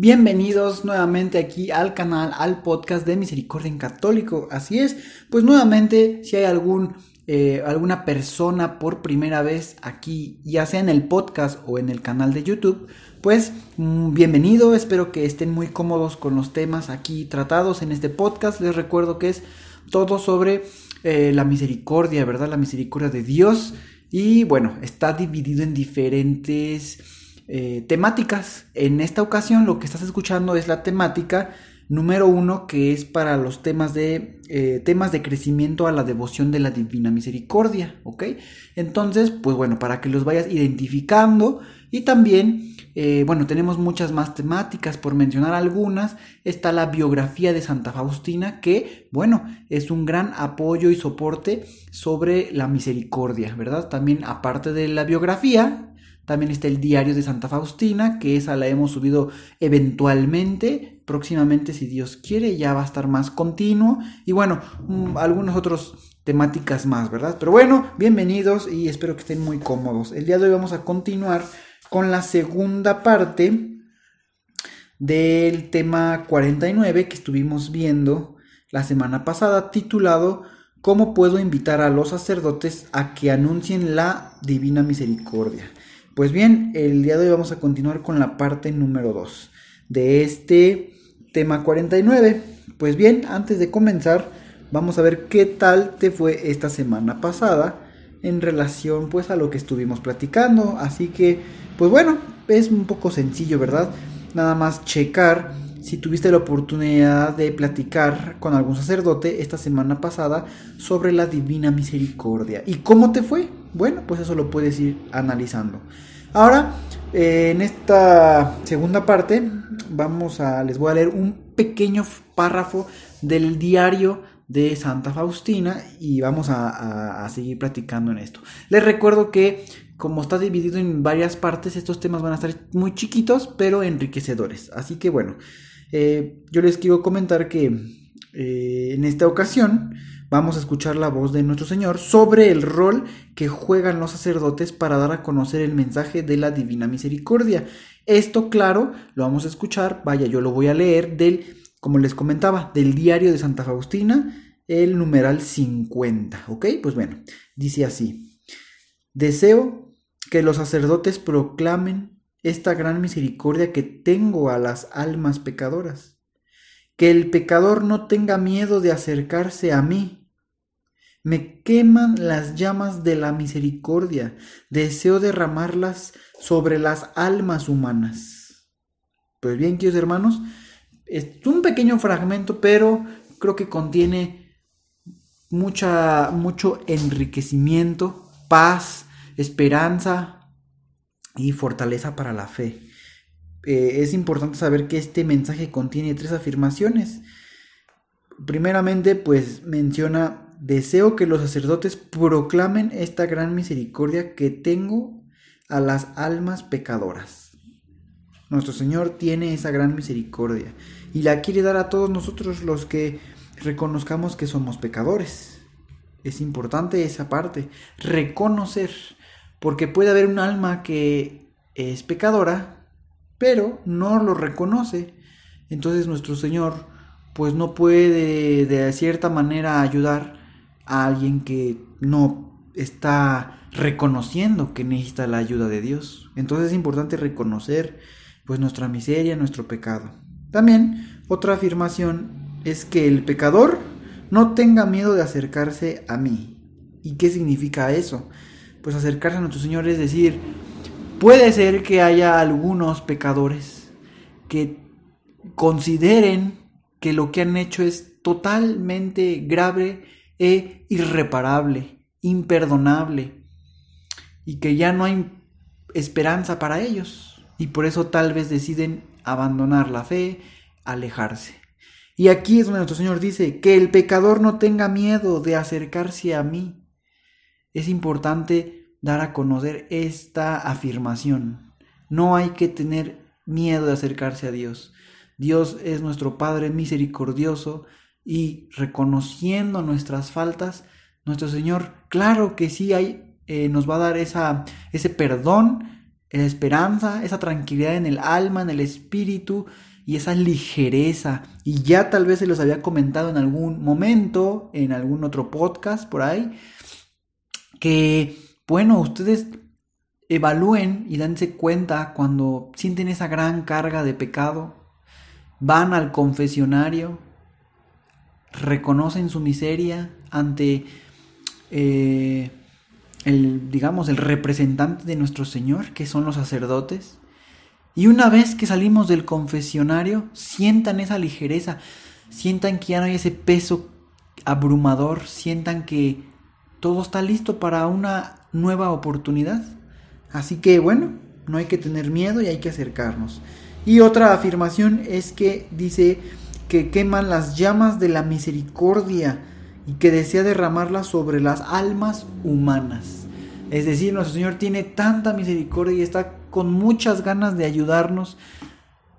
Bienvenidos nuevamente aquí al canal, al podcast de Misericordia en Católico. Así es, pues nuevamente si hay algún, eh, alguna persona por primera vez aquí, ya sea en el podcast o en el canal de YouTube, pues mm, bienvenido, espero que estén muy cómodos con los temas aquí tratados en este podcast. Les recuerdo que es todo sobre eh, la misericordia, ¿verdad? La misericordia de Dios. Y bueno, está dividido en diferentes eh, temáticas. En esta ocasión lo que estás escuchando es la temática número uno que es para los temas de eh, temas de crecimiento a la devoción de la divina misericordia ok entonces pues bueno para que los vayas identificando y también eh, bueno tenemos muchas más temáticas. Por mencionar algunas está la biografía de Santa Faustina que bueno es un gran apoyo y soporte sobre la misericordia verdad también aparte de la biografía también está el diario de Santa Faustina, que esa la hemos subido eventualmente. Próximamente, si Dios quiere, ya va a estar más continuo. Y bueno, mm, algunas otras temáticas más, ¿verdad? Pero bueno, bienvenidos y espero que estén muy cómodos. El día de hoy vamos a continuar con la segunda parte del tema 49 que estuvimos viendo la semana pasada, titulado ¿Cómo puedo invitar a los sacerdotes a que anuncien la divina misericordia? Pues bien, el día de hoy vamos a continuar con la parte número 2 de este tema 49. Pues bien, antes de comenzar, vamos a ver qué tal te fue esta semana pasada en relación pues a lo que estuvimos platicando. Así que, pues bueno, es un poco sencillo, ¿verdad? Nada más checar si tuviste la oportunidad de platicar con algún sacerdote esta semana pasada sobre la divina misericordia. ¿Y cómo te fue? Bueno, pues eso lo puedes ir analizando. Ahora, eh, en esta segunda parte, vamos a, les voy a leer un pequeño párrafo del diario de Santa Faustina y vamos a, seguir platicando en esto. Les recuerdo que como está dividido en varias partes, estos temas van a estar muy chiquitos, pero enriquecedores. Así que bueno, eh, yo les quiero comentar que eh, en esta ocasión vamos a escuchar la voz de nuestro Señor sobre el rol que juegan los sacerdotes para dar a conocer el mensaje de la divina misericordia. Esto, claro, lo vamos a escuchar, vaya, yo lo voy a leer del, como les comentaba, del diario de Santa Faustina, el numeral 50, ¿ok? Pues bueno, dice así, deseo que los sacerdotes proclamen esta gran misericordia que tengo a las almas pecadoras que el pecador no tenga miedo de acercarse a mí. Me queman las llamas de la misericordia, deseo derramarlas sobre las almas humanas. Pues bien, queridos hermanos, es un pequeño fragmento, pero creo que contiene mucha, mucho enriquecimiento, paz, esperanza y fortaleza para la fe. Eh, es importante saber que este mensaje contiene tres afirmaciones. Primeramente, pues menciona, deseo que los sacerdotes proclamen esta gran misericordia que tengo a las almas pecadoras. Nuestro Señor tiene esa gran misericordia y la quiere dar a todos nosotros los que reconozcamos que somos pecadores. Es importante esa parte, reconocer, porque puede haber un alma que es pecadora, pero no lo reconoce. Entonces nuestro Señor pues no puede de cierta manera ayudar a alguien que no está reconociendo que necesita la ayuda de Dios. Entonces es importante reconocer pues nuestra miseria, nuestro pecado. También otra afirmación es que el pecador no tenga miedo de acercarse a mí. ¿Y qué significa eso? Pues acercarse a nuestro Señor es decir, Puede ser que haya algunos pecadores que consideren que lo que han hecho es totalmente grave e irreparable, imperdonable, y que ya no hay esperanza para ellos, y por eso tal vez deciden abandonar la fe, alejarse. Y aquí es donde nuestro Señor dice, que el pecador no tenga miedo de acercarse a mí. Es importante dar a conocer esta afirmación. No hay que tener miedo de acercarse a Dios. Dios es nuestro Padre misericordioso y reconociendo nuestras faltas, nuestro Señor, claro que sí hay, eh, nos va a dar esa, ese perdón, esa esperanza, esa tranquilidad en el alma, en el espíritu y esa ligereza. Y ya tal vez se los había comentado en algún momento, en algún otro podcast por ahí, que, bueno, ustedes evalúen y dense cuenta cuando sienten esa gran carga de pecado, van al confesionario, reconocen su miseria ante eh, el, digamos, el representante de nuestro Señor, que son los sacerdotes. Y una vez que salimos del confesionario, sientan esa ligereza, sientan que ya no hay ese peso abrumador, sientan que todo está listo para una nueva oportunidad. Así que bueno, no hay que tener miedo y hay que acercarnos. Y otra afirmación es que dice que queman las llamas de la misericordia y que desea derramarlas sobre las almas humanas. Es decir, nuestro Señor tiene tanta misericordia y está con muchas ganas de ayudarnos,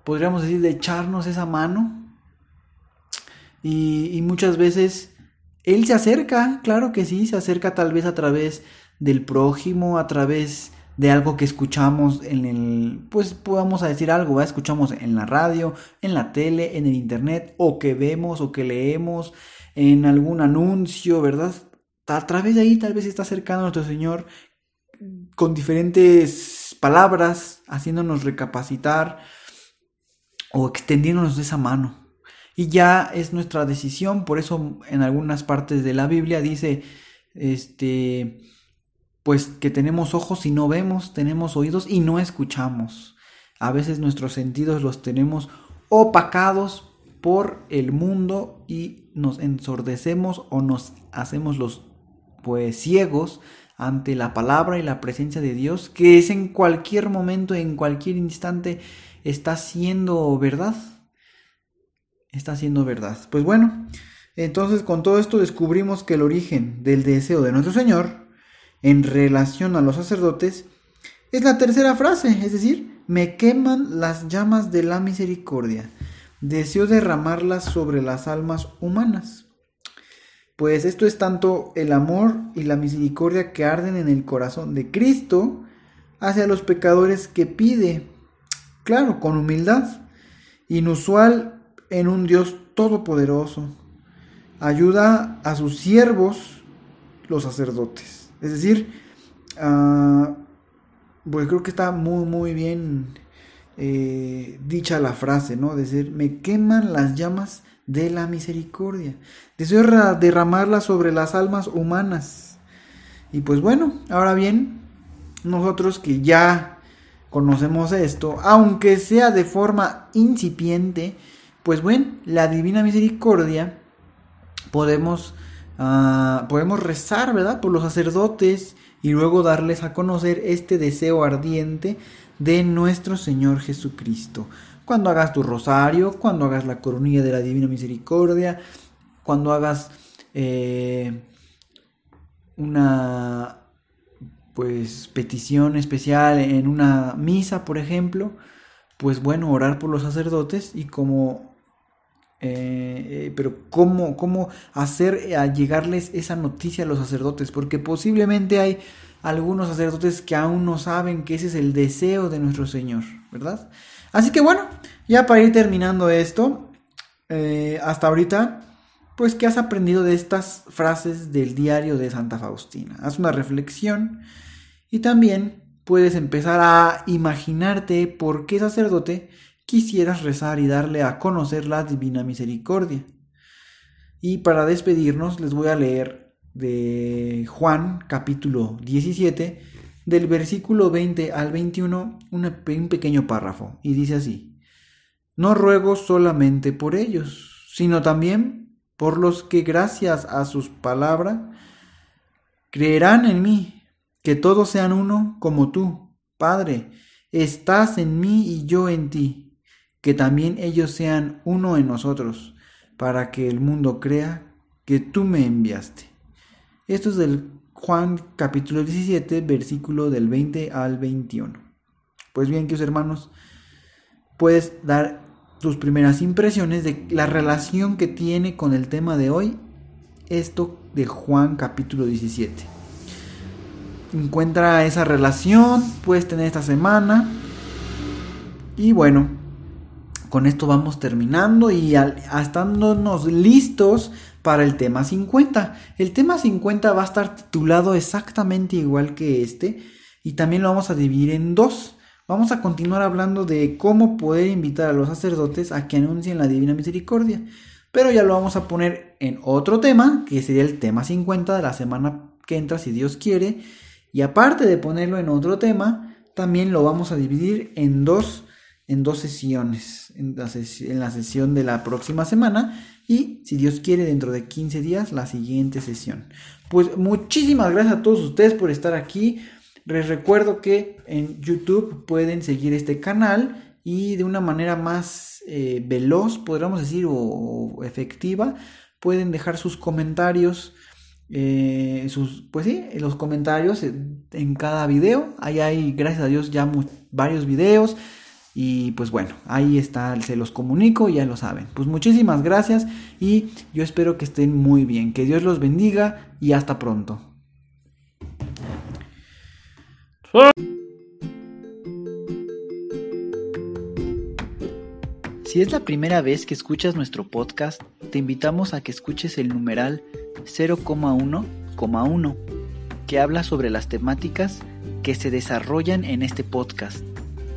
podríamos decir, de echarnos esa mano. Y, y muchas veces Él se acerca, claro que sí, se acerca tal vez a través del prójimo, a través de algo que escuchamos en el, pues podamos decir algo, escuchamos en la radio, en la tele, en el internet, o que vemos o que leemos en algún anuncio, ¿verdad? A través de ahí tal vez está acercando a nuestro Señor con diferentes palabras, haciéndonos recapacitar o extendiéndonos de esa mano. Y ya es nuestra decisión, por eso en algunas partes de la Biblia dice, este, pues que tenemos ojos y no vemos, tenemos oídos y no escuchamos. A veces nuestros sentidos los tenemos opacados por el mundo y nos ensordecemos o nos hacemos los pues ciegos ante la palabra y la presencia de Dios, que es en cualquier momento, en cualquier instante, está siendo verdad. Está siendo verdad. Pues bueno, entonces con todo esto descubrimos que el origen del deseo de nuestro Señor en relación a los sacerdotes es la tercera frase, es decir, me queman las llamas de la misericordia, deseo derramarlas sobre las almas humanas. Pues esto es tanto el amor y la misericordia que arden en el corazón de Cristo hacia los pecadores que pide, claro, con humildad, inusual en un Dios todopoderoso. Ayuda a sus siervos, los sacerdotes. Es decir, uh, pues creo que está muy, muy bien eh, dicha la frase, ¿no? Decir, me queman las llamas de la misericordia. Deseo derramarla sobre las almas humanas. Y pues bueno, ahora bien, nosotros que ya conocemos esto, aunque sea de forma incipiente, pues bueno, la divina misericordia podemos Ah, podemos rezar, ¿verdad? Por los sacerdotes y luego darles a conocer este deseo ardiente de nuestro Señor Jesucristo. Cuando hagas tu rosario, cuando hagas la coronilla de la Divina Misericordia, cuando hagas eh, una pues petición especial en una misa, por ejemplo, pues bueno, orar por los sacerdotes y como eh, eh, pero ¿cómo, cómo hacer eh, a llegarles esa noticia a los sacerdotes, porque posiblemente hay algunos sacerdotes que aún no saben que ese es el deseo de nuestro Señor, ¿verdad? Así que bueno, ya para ir terminando esto, hasta ahorita, pues ¿qué has aprendido de estas frases del diario de Santa Faustina? Haz una reflexión y también puedes empezar a imaginarte por qué sacerdote quisieras rezar y darle a conocer la divina misericordia. Y para despedirnos les voy a leer de Juan capítulo 17 del versículo 20 al 21 un pequeño párrafo y dice así, no ruego solamente por ellos, sino también por los que gracias a sus palabras creerán en mí, que todos sean uno como tú, Padre, estás en mí y yo en ti que también ellos sean uno en nosotros, para que el mundo crea que tú me enviaste. Esto es del Juan capítulo 17, versículo del 20 al 21. Pues bien, queridos hermanos, puedes dar tus primeras impresiones de la relación que tiene con el tema de hoy, esto de Juan capítulo 17. Encuentra esa relación, puedes tener esta semana. Y bueno, con esto vamos terminando y estándonos listos para el tema 50. El tema 50 va a estar titulado exactamente igual que este y también lo vamos a dividir en dos. Vamos a continuar hablando de cómo poder invitar a los sacerdotes a que anuncien la divina misericordia. Pero ya lo vamos a poner en otro tema, que sería el tema 50 de la semana que entra, si Dios quiere. Y aparte de ponerlo en otro tema, también lo vamos a dividir en dos, en dos sesiones. En la, sesión de la próxima semana y, si Dios quiere, dentro de 15 días, la siguiente sesión. Pues muchísimas gracias a todos ustedes por estar aquí. Les recuerdo que en YouTube pueden seguir este canal y de una manera más eh, veloz, podríamos decir, o, efectiva, pueden dejar sus comentarios. Eh, sus, pues sí, los comentarios en cada video. Ahí hay, gracias a Dios, ya varios videos. Y pues bueno, ahí está, se los comunico, ya lo saben. Pues muchísimas gracias y yo espero que estén muy bien. Que Dios los bendiga y hasta pronto. Si es la primera vez que escuchas nuestro podcast, te invitamos a que escuches el numeral 0,1,1, que habla sobre las temáticas que se desarrollan en este podcast